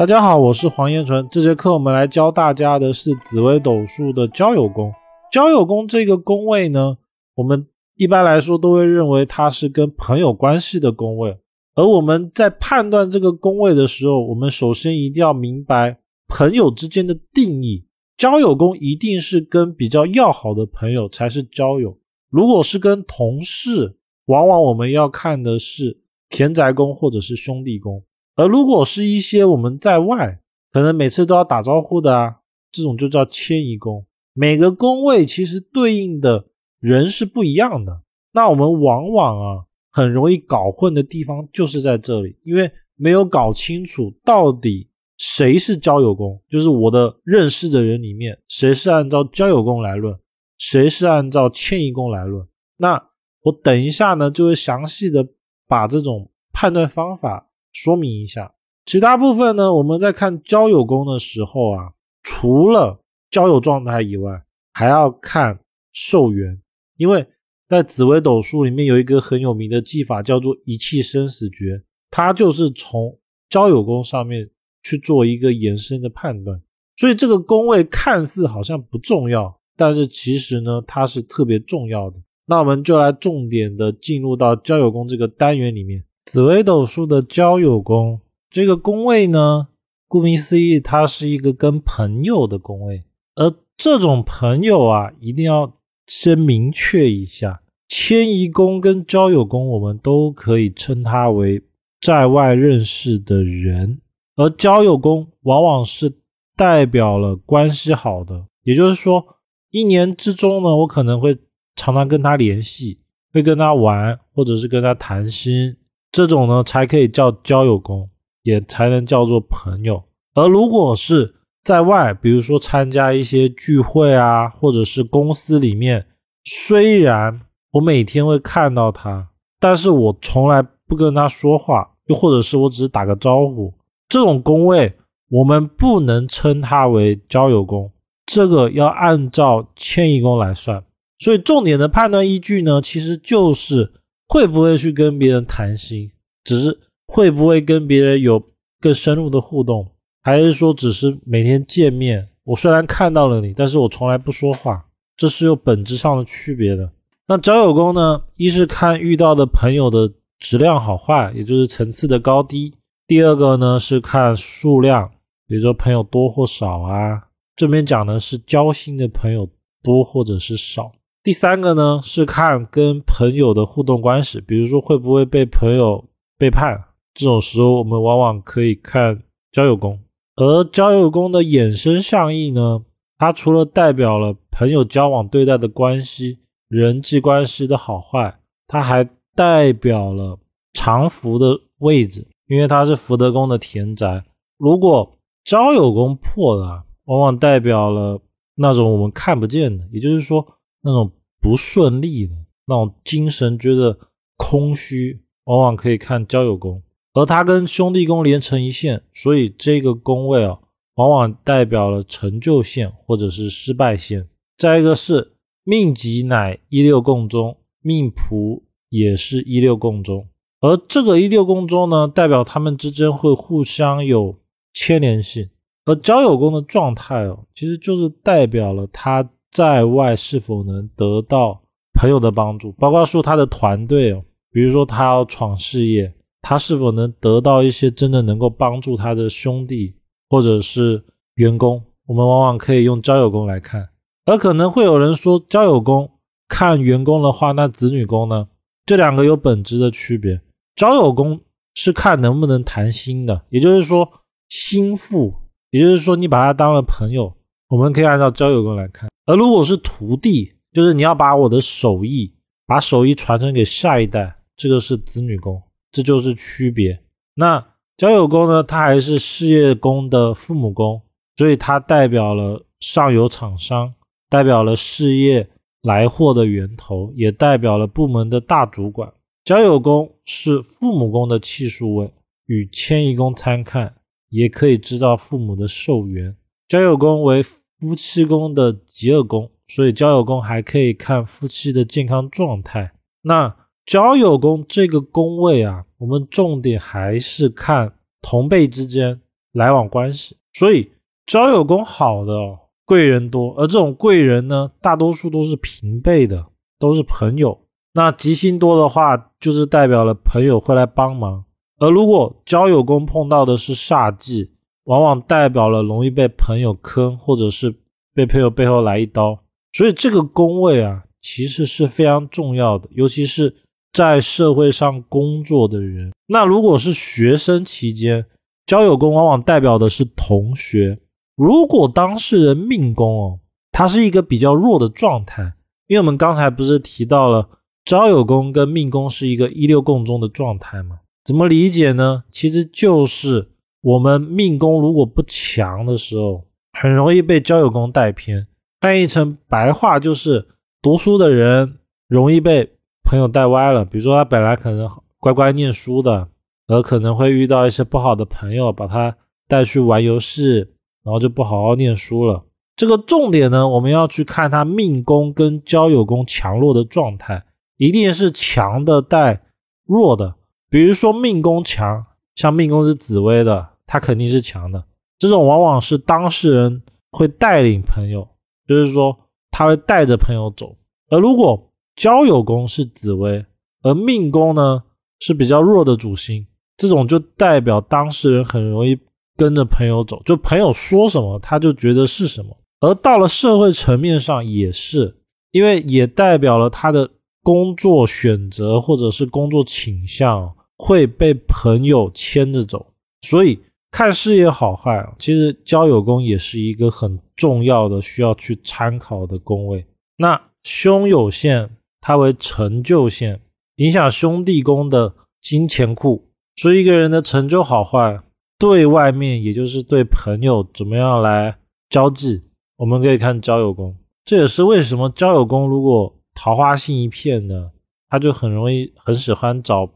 大家好，我是黄彦纯。这节课我们来教大家的是紫微斗数的交友宫。交友宫这个宫位呢，我们一般来说都会认为它是跟朋友关系的宫位。而我们在判断这个宫位的时候，我们首先一定要明白朋友之间的定义。交友宫一定是跟比较要好的朋友才是交友。如果是跟同事，往往我们要看的是田宅宫或者是兄弟宫。而如果是一些我们在外可能每次都要打招呼的啊，这种就叫迁移宫。每个宫位其实对应的人是不一样的，那我们往往啊很容易搞混的地方就是在这里，因为没有搞清楚到底谁是交友宫，就是我的认识的人里面谁是按照交友宫来论，谁是按照迁移宫来论。那我等一下呢就会详细的把这种判断方法。说明一下，其他部分呢？我们在看交友宫的时候啊，除了交友状态以外，还要看寿元，因为在紫微斗数里面有一个很有名的技法叫做一气生死诀，它就是从交友宫上面去做一个延伸的判断。所以这个宫位看似好像不重要，但是其实呢，它是特别重要的。那我们就来重点的进入到交友宫这个单元里面。紫微斗数的交友宫，这个宫位呢，顾名思义，它是一个跟朋友的宫位。而这种朋友啊，一定要先明确一下，迁移宫跟交友宫，我们都可以称它为在外认识的人。而交友宫往往是代表了关系好的，也就是说，一年之中呢，我可能会常常跟他联系，会跟他玩，或者是跟他谈心。这种呢，才可以叫交友工，也才能叫做朋友。而如果是在外，比如说参加一些聚会啊，或者是公司里面，虽然我每天会看到他，但是我从来不跟他说话，又或者是我只是打个招呼，这种工位我们不能称它为交友工，这个要按照迁移宫来算。所以重点的判断依据呢，其实就是。会不会去跟别人谈心？只是会不会跟别人有更深入的互动，还是说只是每天见面？我虽然看到了你，但是我从来不说话，这是有本质上的区别的。那交友功呢？一是看遇到的朋友的质量好坏，也就是层次的高低；第二个呢是看数量，比如说朋友多或少啊。这边讲的是交心的朋友多或者是少。第三个呢是看跟朋友的互动关系，比如说会不会被朋友背叛，这种时候我们往往可以看交友宫。而交友宫的衍生象意呢，它除了代表了朋友交往对待的关系、人际关系的好坏，它还代表了长福的位置，因为它是福德宫的田宅。如果交友宫破了，往往代表了那种我们看不见的，也就是说。那种不顺利的那种精神觉得空虚，往往可以看交友宫，而它跟兄弟宫连成一线，所以这个宫位啊，往往代表了成就线或者是失败线。再一个是命吉乃一六宫中，命仆也是一六宫中，而这个一六宫中呢，代表他们之间会互相有牵连性。而交友宫的状态哦，其实就是代表了他。在外是否能得到朋友的帮助，包括说他的团队哦，比如说他要闯事业，他是否能得到一些真的能够帮助他的兄弟或者是员工？我们往往可以用交友宫来看，而可能会有人说，交友宫看员工的话，那子女宫呢？这两个有本质的区别。交友宫是看能不能谈心的，也就是说心腹，也就是说你把他当了朋友，我们可以按照交友宫来看。而如果是徒弟，就是你要把我的手艺，把手艺传承给下一代，这个是子女宫，这就是区别。那交友宫呢？它还是事业宫的父母宫，所以它代表了上游厂商，代表了事业来货的源头，也代表了部门的大主管。交友宫是父母宫的气数位，与迁移宫参看，也可以知道父母的寿元。交友宫为。夫妻宫的极恶宫，所以交友宫还可以看夫妻的健康状态。那交友宫这个宫位啊，我们重点还是看同辈之间来往关系。所以交友宫好的贵人多，而这种贵人呢，大多数都是平辈的，都是朋友。那吉星多的话，就是代表了朋友会来帮忙。而如果交友宫碰到的是煞忌，往往代表了容易被朋友坑，或者是被朋友背后来一刀。所以这个宫位啊，其实是非常重要的，尤其是在社会上工作的人。那如果是学生期间，交友宫往往代表的是同学。如果当事人命宫哦，它是一个比较弱的状态，因为我们刚才不是提到了交友宫跟命宫是一个一六共中的状态吗？怎么理解呢？其实就是我们命宫如果不强的时候，很容易被交友宫带偏。翻译成白话就是，读书的人容易被朋友带歪了。比如说，他本来可能乖乖念书的，而可能会遇到一些不好的朋友，把他带去玩游戏，然后就不好好念书了。这个重点呢，我们要去看他命宫跟交友宫强弱的状态，一定是强的带弱的。比如说命宫强，像命宫是紫薇的，他肯定是强的。这种往往是当事人会带领朋友，就是说他会带着朋友走。而如果交友宫是紫薇，而命宫呢是比较弱的主星，这种就代表当事人很容易跟着朋友走，就朋友说什么他就觉得是什么。而到了社会层面上也是，因为也代表了他的工作选择或者是工作倾向。会被朋友牵着走，所以看事业好坏，其实交友宫也是一个很重要的需要去参考的宫位。那兄友线它为成就线，影响兄弟宫的金钱库，所以一个人的成就好坏，对外面也就是对朋友怎么样来交际，我们可以看交友宫。这也是为什么交友宫如果桃花星一片呢，他就很容易很喜欢找。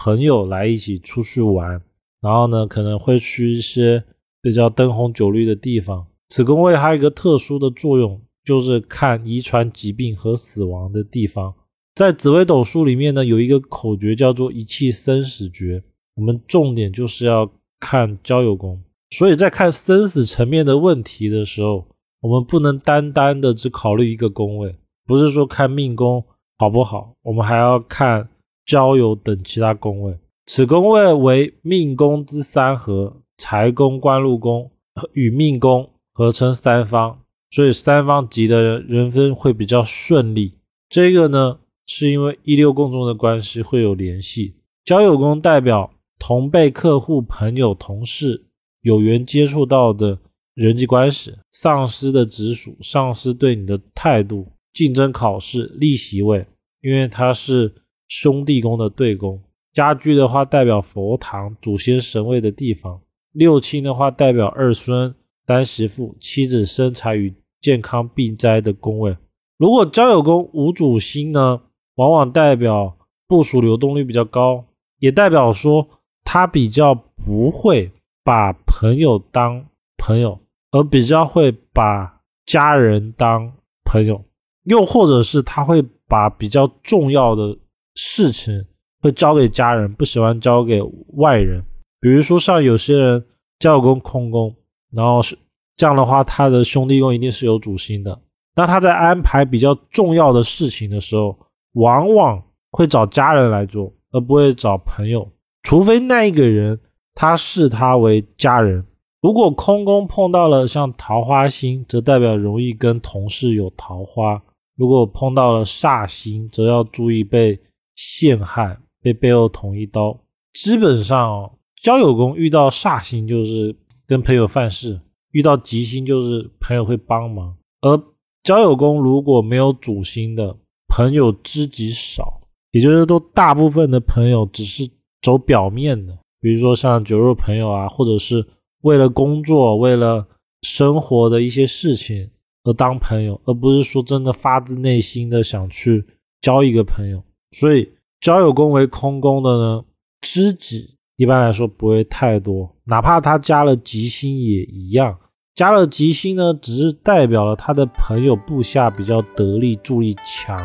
朋友来一起出去玩，然后呢，可能会去一些比较灯红酒绿的地方。此宫位还有一个特殊的作用，就是看遗传疾病和死亡的地方。在紫微斗数里面呢，有一个口诀叫做“一气生死诀”。我们重点就是要看交友宫，所以在看生死层面的问题的时候，我们不能单单的只考虑一个宫位，不是说看命宫好不好，我们还要看。交友等其他宫位，此宫位为命宫之三合，财宫、官禄宫与命宫合称三方，所以三方级的人人分会比较顺利。这个呢，是因为一六宫中的关系会有联系。交友宫代表同辈、客户、朋友、同事有缘接触到的人际关系，上司的直属，上司对你的态度，竞争考试、立席位，因为它是。兄弟宫的对宫，家居的话代表佛堂、祖先神位的地方；六亲的话代表二孙、三媳妇、妻子身财与健康避灾的宫位。如果交友宫无主星呢，往往代表部署流动率比较高，也代表说他比较不会把朋友当朋友，而比较会把家人当朋友，又或者是他会把比较重要的。事情会交给家人，不喜欢交给外人。比如说，像有些人教工空宫，然后是这样的话，他的兄弟宫一定是有主星的。那他在安排比较重要的事情的时候，往往会找家人来做，而不会找朋友。除非那一个人他视他为家人。如果空宫碰到了像桃花星，则代表容易跟同事有桃花；如果碰到了煞星，则要注意被。陷害被背后捅一刀，基本上交友宫遇到煞星就是跟朋友犯事，遇到吉星就是朋友会帮忙。而交友宫如果没有主星的朋友知己少，也就是都大部分的朋友只是走表面的，比如说像酒肉朋友啊，或者是为了工作、为了生活的一些事情而当朋友，而不是说真的发自内心的想去交一个朋友。所以交友宫为空宫的呢，知己一般来说不会太多，哪怕他加了吉星也一样。加了吉星呢，只是代表了他的朋友部下比较得力，助力强。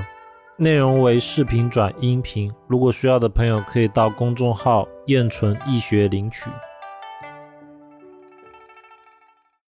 内容为视频转音频，如果需要的朋友可以到公众号“燕纯易学”领取。